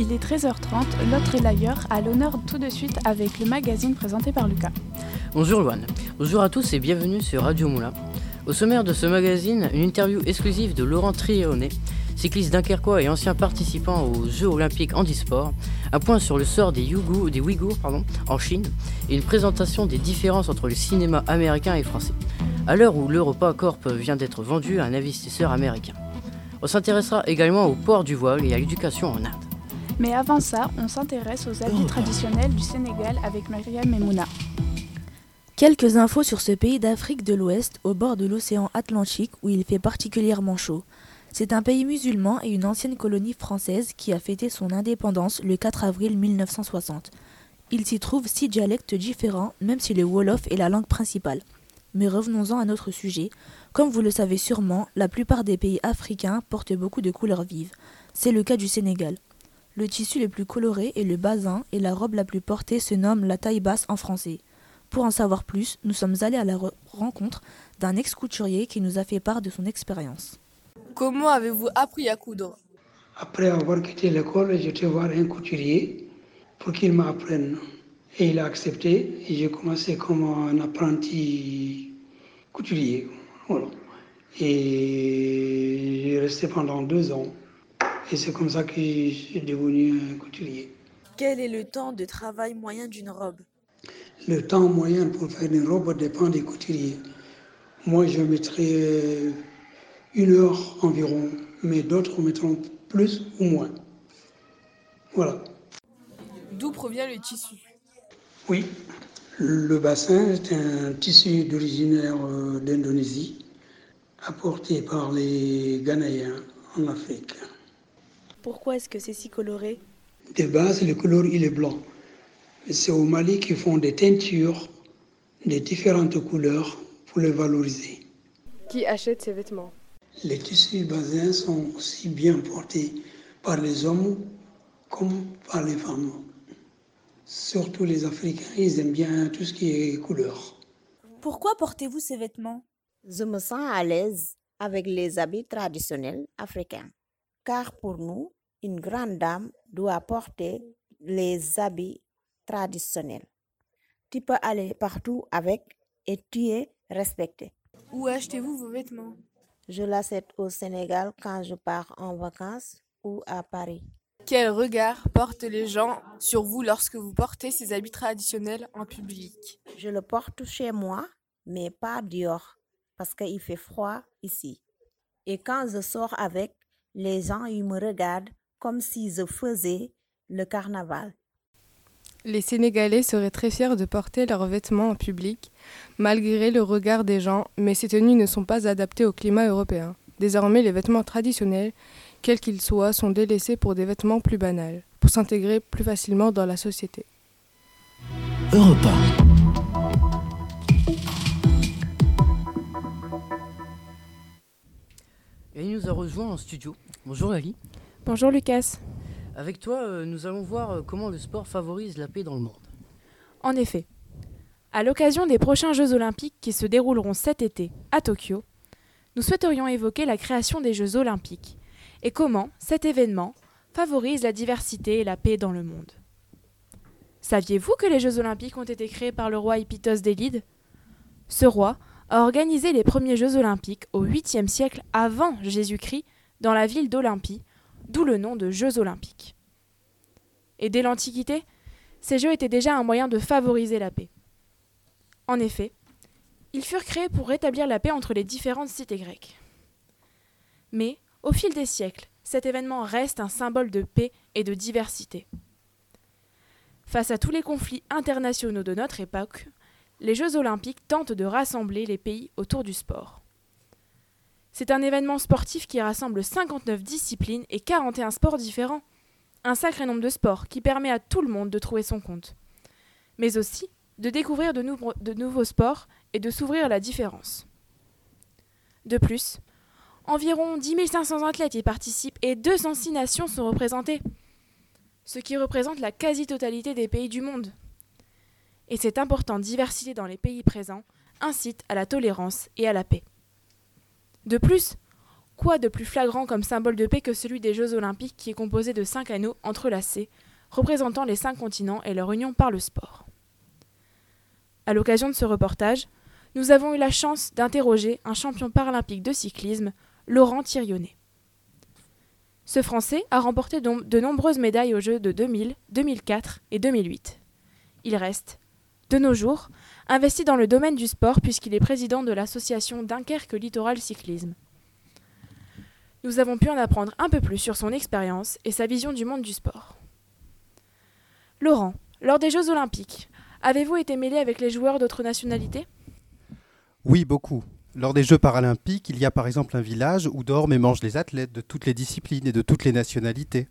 Il est 13h30, l'autre est l'ailleurs, à l'honneur tout de suite avec le magazine présenté par Lucas. Bonjour Luan, bonjour à tous et bienvenue sur Radio Moulin. Au sommaire de ce magazine, une interview exclusive de Laurent Trionnet, cycliste dunkerquois et ancien participant aux Jeux olympiques handisport, un point sur le sort des, Yougou, des Ouïghours pardon, en Chine et une présentation des différences entre le cinéma américain et français, à l'heure où l'Europa Corp vient d'être vendu à un investisseur américain. On s'intéressera également au port du voile et à l'éducation en Inde. Mais avant ça, on s'intéresse aux habits traditionnels du Sénégal avec Myriam Memouna. Quelques infos sur ce pays d'Afrique de l'Ouest au bord de l'océan Atlantique où il fait particulièrement chaud. C'est un pays musulman et une ancienne colonie française qui a fêté son indépendance le 4 avril 1960. Il s'y trouve six dialectes différents, même si le Wolof est la langue principale. Mais revenons-en à notre sujet. Comme vous le savez sûrement, la plupart des pays africains portent beaucoup de couleurs vives. C'est le cas du Sénégal. Le tissu le plus coloré est le basin et la robe la plus portée se nomme la taille basse en français. Pour en savoir plus, nous sommes allés à la rencontre d'un ex-couturier qui nous a fait part de son expérience. Comment avez-vous appris à coudre? Après avoir quitté l'école, j'étais voir un couturier pour qu'il m'apprenne. Et il a accepté et j'ai commencé comme un apprenti couturier. Voilà. Et j'ai resté pendant deux ans. Et c'est comme ça que je suis devenu un couturier. Quel est le temps de travail moyen d'une robe? Le temps moyen pour faire une robe dépend des couturiers. Moi, je mettrai une heure environ, mais d'autres mettront plus ou moins. Voilà. D'où provient le tissu? Oui, le bassin est un tissu d'originaire d'Indonésie, apporté par les Ghanéens en Afrique. Pourquoi est-ce que c'est si coloré De base, le couleur il est blanc. C'est au Mali qu'ils font des teintures de différentes couleurs pour les valoriser. Qui achète ces vêtements? Les tissus basins sont aussi bien portés par les hommes comme par les femmes. Surtout les Africains, ils aiment bien tout ce qui est couleur. Pourquoi portez-vous ces vêtements? Je me sens à l'aise avec les habits traditionnels africains car pour nous, une grande dame doit porter les habits traditionnels. Tu peux aller partout avec et tu es respecté. Où achetez-vous vos vêtements? Je l'achète au Sénégal quand je pars en vacances ou à Paris. Quel regard portent les gens sur vous lorsque vous portez ces habits traditionnels en public? Je le porte chez moi, mais pas dehors, parce qu'il fait froid ici. Et quand je sors avec, les gens ils me regardent comme si je faisais le carnaval. Les Sénégalais seraient très fiers de porter leurs vêtements en public, malgré le regard des gens, mais ces tenues ne sont pas adaptées au climat européen. Désormais, les vêtements traditionnels, quels qu'ils soient, sont délaissés pour des vêtements plus banals, pour s'intégrer plus facilement dans la société. Europa. Nous a rejoint en studio. Bonjour Ali. Bonjour Lucas. Avec toi, euh, nous allons voir euh, comment le sport favorise la paix dans le monde. En effet, à l'occasion des prochains Jeux olympiques qui se dérouleront cet été à Tokyo, nous souhaiterions évoquer la création des Jeux olympiques et comment cet événement favorise la diversité et la paix dans le monde. Saviez-vous que les Jeux olympiques ont été créés par le roi Hippitos d'Élide Ce roi a organisé les premiers Jeux olympiques au 8e siècle avant Jésus-Christ dans la ville d'Olympie, d'où le nom de Jeux olympiques. Et dès l'Antiquité, ces Jeux étaient déjà un moyen de favoriser la paix. En effet, ils furent créés pour rétablir la paix entre les différentes cités grecques. Mais, au fil des siècles, cet événement reste un symbole de paix et de diversité. Face à tous les conflits internationaux de notre époque, les Jeux olympiques tentent de rassembler les pays autour du sport. C'est un événement sportif qui rassemble 59 disciplines et 41 sports différents. Un sacré nombre de sports qui permet à tout le monde de trouver son compte. Mais aussi de découvrir de, nou de nouveaux sports et de s'ouvrir à la différence. De plus, environ 10 500 athlètes y participent et 206 nations sont représentées, ce qui représente la quasi-totalité des pays du monde. Et cette importante diversité dans les pays présents incite à la tolérance et à la paix. De plus, Quoi de plus flagrant comme symbole de paix que celui des Jeux olympiques qui est composé de cinq anneaux entrelacés, représentant les cinq continents et leur union par le sport? À l'occasion de ce reportage, nous avons eu la chance d'interroger un champion paralympique de cyclisme, Laurent Thirionnet. Ce Français a remporté de nombreuses médailles aux Jeux de 2000, 2004 et 2008. Il reste, de nos jours, investi dans le domaine du sport puisqu'il est président de l'association Dunkerque Littoral Cyclisme. Nous avons pu en apprendre un peu plus sur son expérience et sa vision du monde du sport. Laurent, lors des Jeux olympiques, avez-vous été mêlé avec les joueurs d'autres nationalités? Oui, beaucoup. Lors des Jeux paralympiques, il y a par exemple un village où dorment et mangent les athlètes de toutes les disciplines et de toutes les nationalités.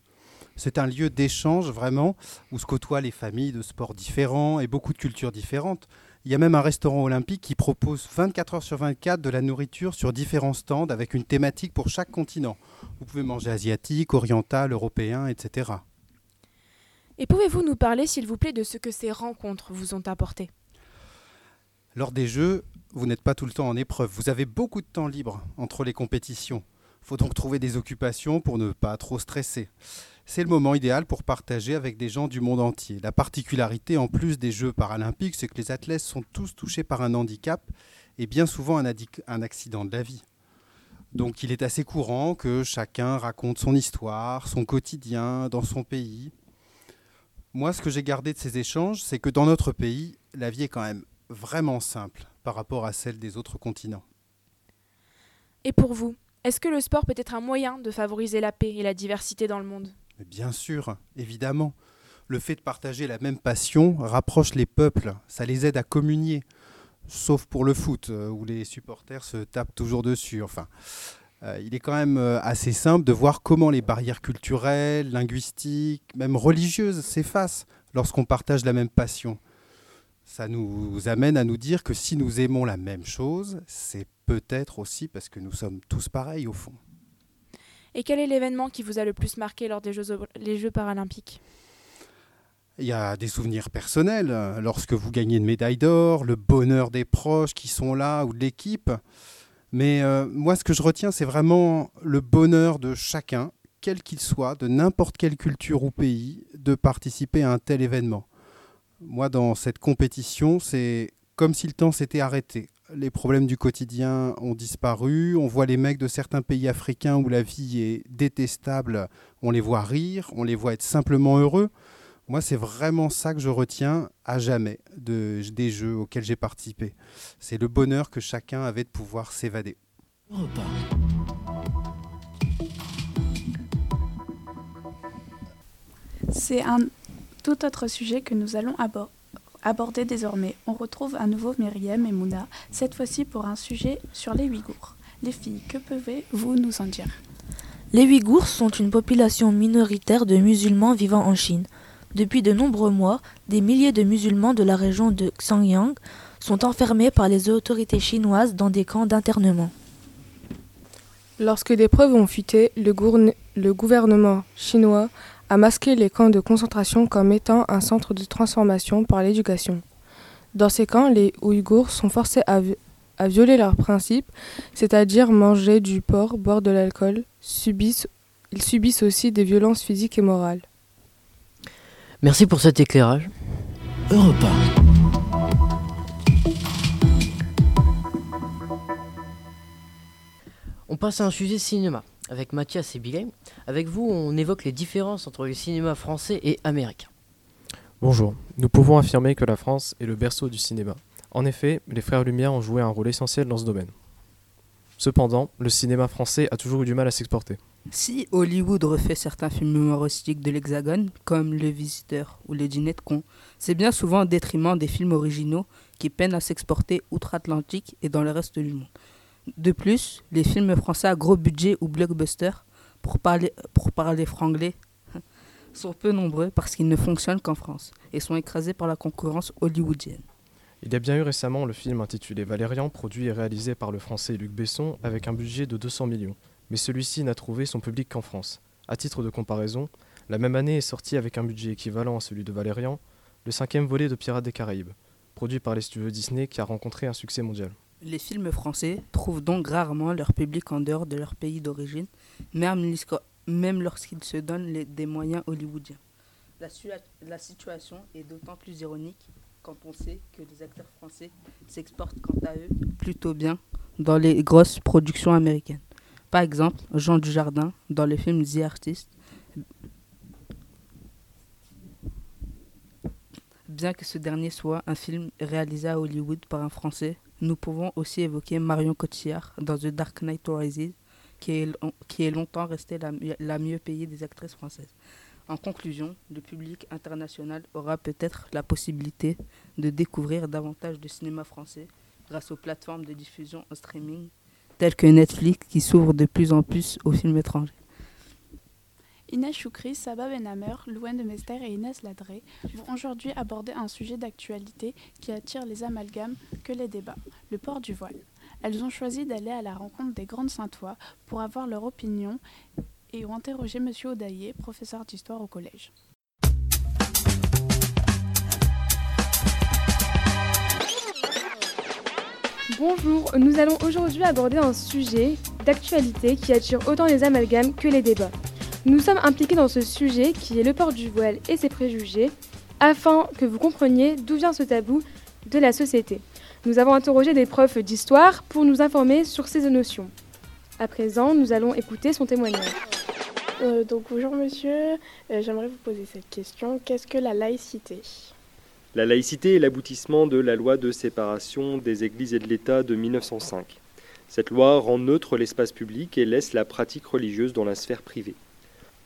C'est un lieu d'échange vraiment où se côtoient les familles de sports différents et beaucoup de cultures différentes. Il y a même un restaurant olympique qui propose 24 heures sur 24 de la nourriture sur différents stands avec une thématique pour chaque continent. Vous pouvez manger asiatique, oriental, européen, etc. Et pouvez-vous nous parler, s'il vous plaît, de ce que ces rencontres vous ont apporté? Lors des Jeux, vous n'êtes pas tout le temps en épreuve. Vous avez beaucoup de temps libre entre les compétitions. Faut donc trouver des occupations pour ne pas trop stresser. C'est le moment idéal pour partager avec des gens du monde entier. La particularité en plus des Jeux paralympiques, c'est que les athlètes sont tous touchés par un handicap et bien souvent un, un accident de la vie. Donc il est assez courant que chacun raconte son histoire, son quotidien dans son pays. Moi, ce que j'ai gardé de ces échanges, c'est que dans notre pays, la vie est quand même vraiment simple par rapport à celle des autres continents. Et pour vous, est-ce que le sport peut être un moyen de favoriser la paix et la diversité dans le monde? Bien sûr, évidemment. Le fait de partager la même passion rapproche les peuples, ça les aide à communier. Sauf pour le foot, euh, où les supporters se tapent toujours dessus. Enfin, euh, il est quand même euh, assez simple de voir comment les barrières culturelles, linguistiques, même religieuses s'effacent lorsqu'on partage la même passion. Ça nous amène à nous dire que si nous aimons la même chose, c'est peut-être aussi parce que nous sommes tous pareils au fond. Et quel est l'événement qui vous a le plus marqué lors des Jeux, les Jeux paralympiques? Il y a des souvenirs personnels, lorsque vous gagnez une médaille d'or, le bonheur des proches qui sont là ou de l'équipe. Mais euh, moi, ce que je retiens, c'est vraiment le bonheur de chacun, quel qu'il soit, de n'importe quelle culture ou pays, de participer à un tel événement. Moi, dans cette compétition, c'est comme si le temps s'était arrêté les problèmes du quotidien ont disparu. On voit les mecs de certains pays africains où la vie est détestable, on les voit rire, on les voit être simplement heureux. Moi, c'est vraiment ça que je retiens à jamais de, des jeux auxquels j'ai participé. C'est le bonheur que chacun avait de pouvoir s'évader. C'est un tout autre sujet que nous allons aborder Abordé désormais, on retrouve à nouveau Myriam et Mouna, cette fois-ci pour un sujet sur les Ouïghours. Les filles, que pouvez-vous nous en dire? Les Ouïghours sont une population minoritaire de musulmans vivant en Chine. Depuis de nombreux mois, des milliers de musulmans de la région de Xinjiang sont enfermés par les autorités chinoises dans des camps d'internement. Lorsque des preuves ont fuité, le, le gouvernement chinois a masqué les camps de concentration comme étant un centre de transformation par l'éducation. Dans ces camps, les Ouïghours sont forcés à, violer leurs principes, c'est-à-dire manger du porc, boire de l'alcool. Subissent, ils subissent aussi des violences physiques et morales. Merci pour cet éclairage. Europa. On passe à un sujet cinéma avec Mathias et Billet. Avec vous, on évoque les différences entre le cinéma français et américain. Bonjour, nous pouvons affirmer que la France est le berceau du cinéma. En effet, les frères Lumière ont joué un rôle essentiel dans ce domaine. Cependant, le cinéma français a toujours eu du mal à s'exporter. Si Hollywood refait certains films humoristiques de l'Hexagone, comme Le Visiteur ou Les Dîners de Con, c'est bien souvent au détriment des films originaux qui peinent à s'exporter outre-Atlantique et dans le reste du monde. De plus, les films français à gros budget ou blockbuster, pour parler, franglais, sont peu nombreux parce qu'ils ne fonctionnent qu'en France et sont écrasés par la concurrence hollywoodienne. Il y a bien eu récemment le film intitulé Valérian, produit et réalisé par le français Luc Besson avec un budget de 200 millions, mais celui-ci n'a trouvé son public qu'en France. À titre de comparaison, la même année est sorti avec un budget équivalent à celui de Valérian, le cinquième volet de Pirates des Caraïbes, produit par les studios Disney qui a rencontré un succès mondial. Les films français trouvent donc rarement leur public en dehors de leur pays d'origine, même, lorsqu'ils se donnent des moyens hollywoodiens. La, la situation est d'autant plus ironique quand on sait que les acteurs français s'exportent quant à eux plutôt bien dans les grosses productions américaines. Par exemple, Jean Dujardin dans le film The Artist. Bien que ce dernier soit un film réalisé à Hollywood par un Français, nous pouvons aussi évoquer Marion Cotillard dans The Dark Knight Rises, qui est, longtemps restée la, la mieux payée des actrices françaises. En conclusion, le public international aura peut-être la possibilité de découvrir davantage de cinéma français grâce aux plateformes de diffusion en streaming telles que Netflix qui s'ouvre de plus en plus aux films étrangers. Inès Choukri, Sabah Benhamer, Louane de Mester et Inès Ladré vont aujourd'hui aborder un sujet d'actualité qui attire les amalgames que les débats, le port du voile. Elles ont choisi d'aller à la rencontre des grandes Saintois pour avoir leur opinion et ont interrogé M. Audaillé, professeur d'histoire au collège. Bonjour, nous allons aujourd'hui aborder un sujet d'actualité qui attire autant les amalgames que les débats. Nous sommes impliqués dans ce sujet qui est le port du voile et ses préjugés, afin que vous compreniez d'où vient ce tabou de la société. Nous avons interrogé des profs d'histoire pour nous informer sur ces notions. À présent, nous allons écouter son témoignage. Euh, donc bonjour monsieur, euh, j'aimerais vous poser cette question. Qu'est-ce que la laïcité? La laïcité est l'aboutissement de la loi de séparation des églises et de l'État de 1905. Cette loi rend neutre l'espace public et laisse la pratique religieuse dans la sphère privée.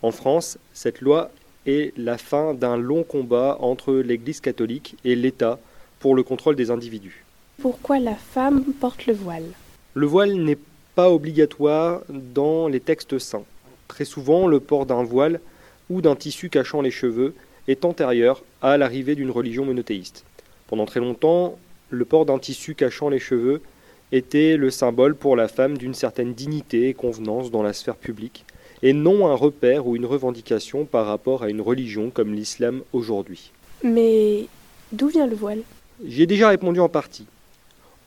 En France, cette loi est la fin d'un long combat entre l'Église catholique et l'État pour le contrôle des individus. Pourquoi la femme porte le voile? Le voile n'est pas obligatoire dans les textes saints. Très souvent, le port d'un voile ou d'un tissu cachant les cheveux est antérieur à l'arrivée d'une religion monothéiste. Pendant très longtemps, le port d'un tissu cachant les cheveux était le symbole pour la femme d'une certaine dignité et convenance dans la sphère publique, et non un repère ou une revendication par rapport à une religion comme l'islam aujourd'hui. Mais d'où vient le voile? J'y ai déjà répondu en partie.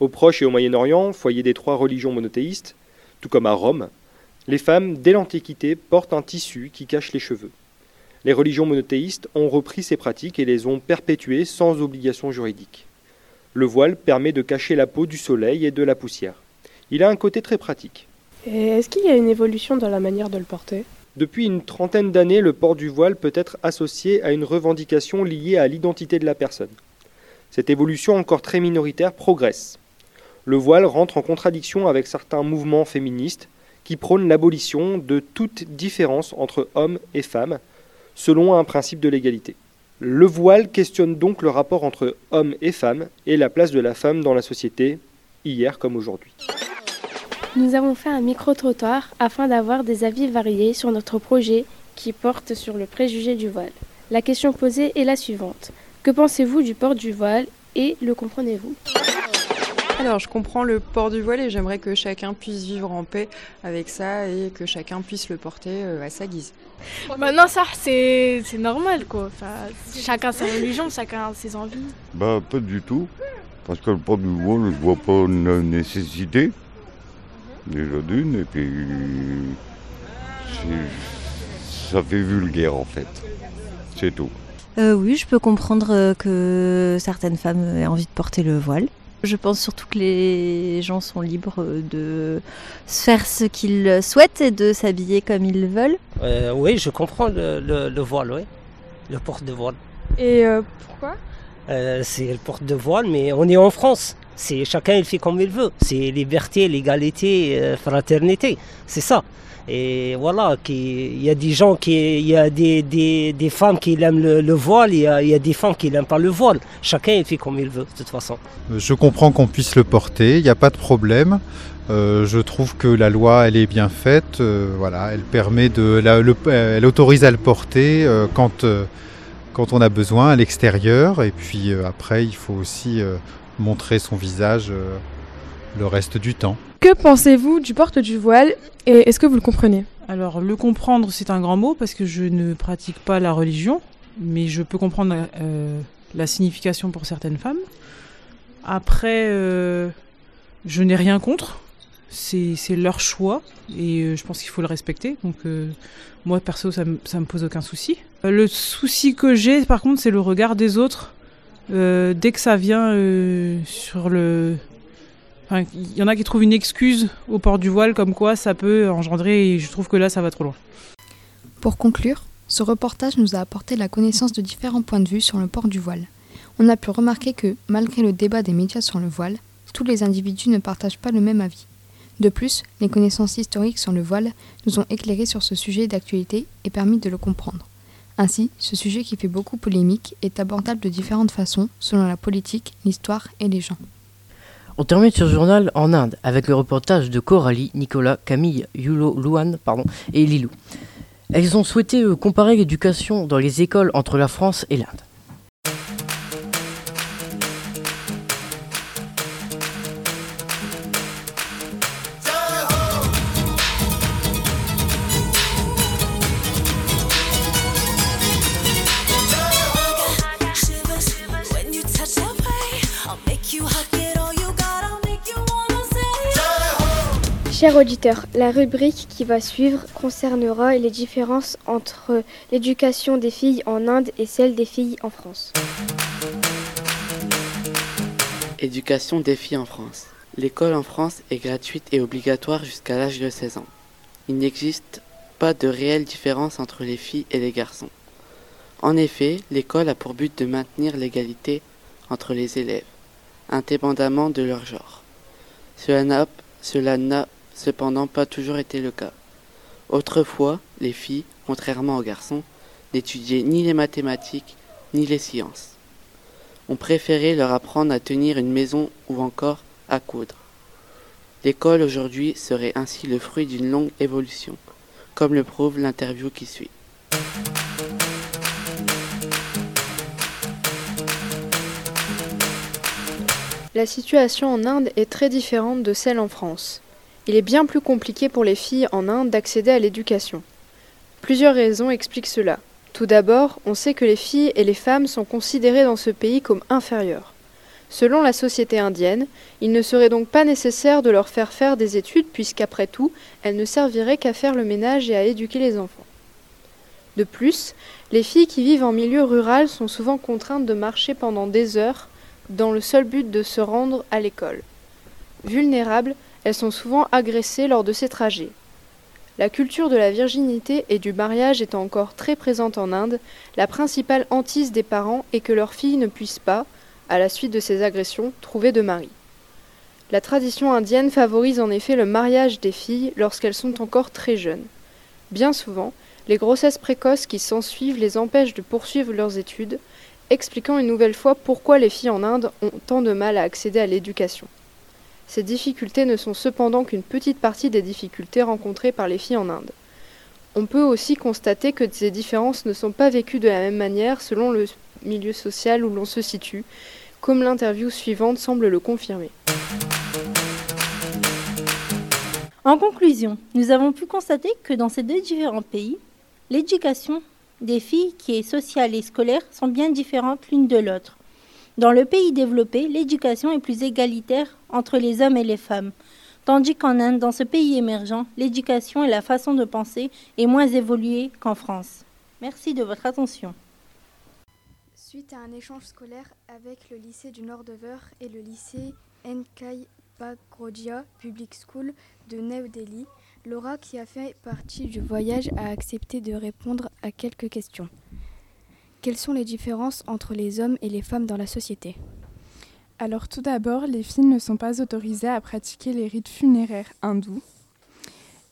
Au Proche et au Moyen-Orient, foyer des trois religions monothéistes, tout comme à Rome, les femmes, dès l'Antiquité, portent un tissu qui cache les cheveux. Les religions monothéistes ont repris ces pratiques et les ont perpétuées sans obligation juridique. Le voile permet de cacher la peau du soleil et de la poussière. Il a un côté très pratique. Est-ce qu'il y a une évolution dans la manière de le porter? Depuis une trentaine d'années, le port du voile peut être associé à une revendication liée à l'identité de la personne. Cette évolution encore très minoritaire progresse. Le voile rentre en contradiction avec certains mouvements féministes qui prône l'abolition de toute différence entre hommes et femmes, selon un principe de l'égalité. Le voile questionne donc le rapport entre hommes et femmes et la place de la femme dans la société, hier comme aujourd'hui. Nous avons fait un micro-trottoir afin d'avoir des avis variés sur notre projet qui porte sur le préjugé du voile. La question posée est la suivante. Que pensez-vous du port du voile et le comprenez-vous? Alors, je comprends le port du voile et j'aimerais que chacun puisse vivre en paix avec ça et que chacun puisse le porter euh, à sa guise. Bah non, ça, c'est normal, quoi. Enfin, chacun sa religion, chacun ses envies. Bah, pas du tout. Parce que le port du voile, je vois pas une nécessité. Déjà d'une, et puis. Ça fait vulgaire, en fait. C'est tout. Euh, oui, je peux comprendre euh, que certaines femmes aient envie de porter le voile. Je pense surtout que les gens sont libres de faire ce qu'ils souhaitent et de s'habiller comme ils veulent. Euh, oui, je comprends le, voile, oui. Le porte de voile. Et euh, pourquoi? Euh, C'est le porte de voile, mais on est en France. C'est chacun il fait comme il veut. C'est liberté, l'égalité, fraternité. C'est ça. Et voilà, il y a des gens qui, il y a des, des, femmes qui aiment le, voile, il y, a, y, a, des femmes qui n'aiment pas le voile. Chacun il fait comme il veut, de toute façon. Je comprends qu'on puisse le porter, il n'y a pas de problème. Euh, je trouve que la loi, elle est bien faite. Euh, voilà, elle permet de, la, le, elle autorise à le porter euh, quand, quand on a besoin à l'extérieur. Et puis après, il faut aussi montrer son visage le reste du temps. Que pensez-vous du porte du voile et est-ce que vous le comprenez? Alors le comprendre c'est un grand mot parce que je ne pratique pas la religion, mais je peux comprendre euh, la signification pour certaines femmes. Après, euh, Je n'ai rien contre. C'est leur choix et euh, je pense qu'il faut le respecter. Donc euh, moi perso ça me, ça me pose aucun souci. Euh, le souci que j'ai par contre c'est le regard des autres. Dès que ça vient sur le... Il y en a qui trouvent une excuse au port du voile comme quoi ça peut engendrer et je trouve que là ça va trop loin. Pour conclure, ce reportage nous a apporté la connaissance de différents points de vue sur le port du voile. On a pu remarquer que, malgré le débat des médias sur le voile, tous les individus ne partagent pas le même avis. De plus, les connaissances historiques sur le voile nous ont éclairé sur ce sujet d'actualité et permis de le comprendre. Ainsi, ce sujet qui fait beaucoup polémique est abordable de différentes façons selon la politique, l'histoire et les gens. On termine ce journal en Inde avec le reportage de Coralie, Nicolas, Camille, Yulo, Luan pardon, et Lilou. Elles ont souhaité euh, comparer l'éducation dans les écoles entre la France et l'Inde. Chers auditeurs, la rubrique qui va suivre concernera les différences entre l'éducation des filles en Inde et celle des filles en France. Éducation des filles en France. L'école en France est gratuite et obligatoire jusqu'à l'âge de 16 ans. Il n'existe pas de réelle différence entre les filles et les garçons. En effet, l'école a pour but de maintenir l'égalité entre les élèves, indépendamment de leur genre. Cela n'a cependant pas toujours été le cas. Autrefois, les filles, contrairement aux garçons, n'étudiaient ni les mathématiques ni les sciences. On préférait leur apprendre à tenir une maison ou encore à coudre. L'école aujourd'hui serait ainsi le fruit d'une longue évolution, comme le prouve l'interview qui suit. La situation en Inde est très différente de celle en France. Il est bien plus compliqué pour les filles en Inde d'accéder à l'éducation. Plusieurs raisons expliquent cela. Tout d'abord, on sait que les filles et les femmes sont considérées dans ce pays comme inférieures. Selon la société indienne, il ne serait donc pas nécessaire de leur faire faire des études puisqu'après tout, elles ne serviraient qu'à faire le ménage et à éduquer les enfants. De plus, les filles qui vivent en milieu rural sont souvent contraintes de marcher pendant des heures dans le seul but de se rendre à l'école. Vulnérables, elles sont souvent agressées lors de ces trajets. La culture de la virginité et du mariage étant encore très présente en Inde, la principale hantise des parents est que leurs filles ne puissent pas, à la suite de ces agressions, trouver de mari. La tradition indienne favorise en effet le mariage des filles lorsqu'elles sont encore très jeunes. Bien souvent, les grossesses précoces qui s'ensuivent les empêchent de poursuivre leurs études, expliquant une nouvelle fois pourquoi les filles en Inde ont tant de mal à accéder à l'éducation. Ces difficultés ne sont cependant qu'une petite partie des difficultés rencontrées par les filles en Inde. On peut aussi constater que ces différences ne sont pas vécues de la même manière selon le milieu social où l'on se situe, comme l'interview suivante semble le confirmer. En conclusion, nous avons pu constater que dans ces deux différents pays, l'éducation des filles qui est sociale et scolaire sont bien différentes l'une de l'autre. Dans le pays développé, l'éducation est plus égalitaire entre les hommes et les femmes, tandis qu'en Inde, dans ce pays émergent, l'éducation et la façon de penser est moins évoluée qu'en France. Merci de votre attention. Suite à un échange scolaire avec le lycée du Nord-Dover et le lycée Nkai Bagrodia Public School de New Delhi, Laura, qui a fait partie du voyage, a accepté de répondre à quelques questions. Quelles sont les différences entre les hommes et les femmes dans la société Alors tout d'abord, les filles ne sont pas autorisées à pratiquer les rites funéraires hindous.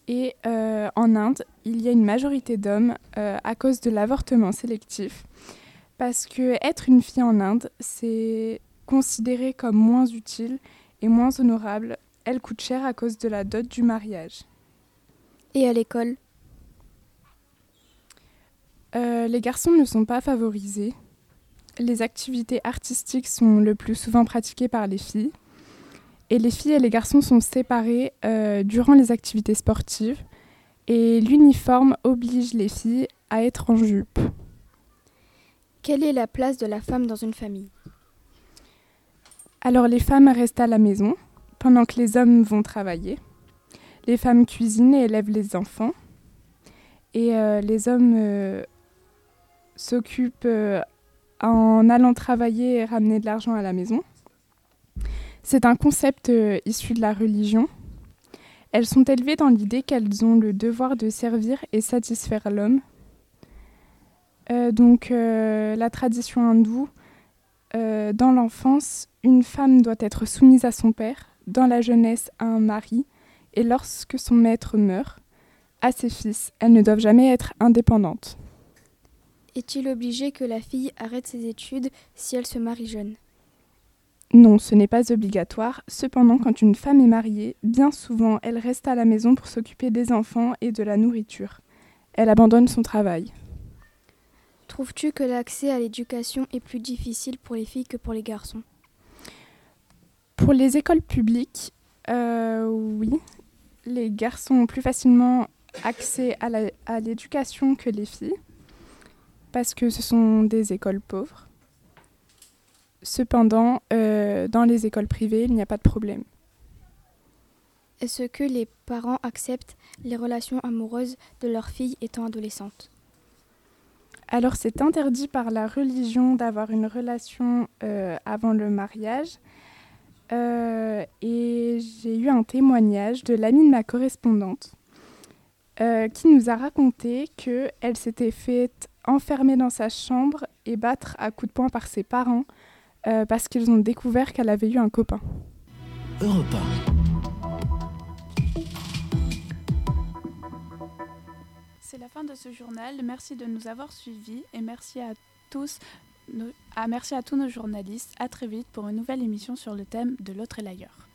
Et euh, en Inde, il y a une majorité d'hommes euh, à cause de l'avortement sélectif. Parce que être une fille en Inde, c'est considéré comme moins utile et moins honorable. Elle coûte cher à cause de la dot du mariage. Et à l'école euh, les garçons ne sont pas favorisés. Les activités artistiques sont le plus souvent pratiquées par les filles. Et les filles et les garçons sont séparés euh, durant les activités sportives. Et l'uniforme oblige les filles à être en jupe. Quelle est la place de la femme dans une famille? Alors les femmes restent à la maison pendant que les hommes vont travailler. Les femmes cuisinent et élèvent les enfants. Et euh, les hommes euh, s'occupent euh, en allant travailler et ramener de l'argent à la maison. C'est un concept euh, issu de la religion. Elles sont élevées dans l'idée qu'elles ont le devoir de servir et satisfaire l'homme. Euh, donc la tradition hindoue, dans l'enfance, une femme doit être soumise à son père, dans la jeunesse à un mari, et lorsque son maître meurt, à ses fils. Elles ne doivent jamais être indépendantes. Est-il obligé que la fille arrête ses études si elle se marie jeune? Non, ce n'est pas obligatoire. Cependant, quand une femme est mariée, bien souvent, elle reste à la maison pour s'occuper des enfants et de la nourriture. Elle abandonne son travail. Trouves-tu que l'accès à l'éducation est plus difficile pour les filles que pour les garçons? Pour les écoles publiques, euh, oui. Les garçons ont plus facilement accès à l'éducation que les filles, parce que ce sont des écoles pauvres. Cependant, euh, dans les écoles privées, il n'y a pas de problème. Est-ce que les parents acceptent les relations amoureuses de leurs filles étant adolescentes? Alors c'est interdit par la religion d'avoir une relation euh, avant le mariage. Euh, et j'ai eu un témoignage de l'amie de ma correspondante euh, qui nous a raconté qu'elle s'était faite enfermer dans sa chambre et battre à coups de poing par ses parents euh, parce qu'ils ont découvert qu'elle avait eu un copain. C'est la fin de ce journal. Merci de nous avoir suivis et merci à tous. nos- ah, merci à tous nos journalistes. À très vite pour une nouvelle émission sur le thème de l'autre et l'ailleurs.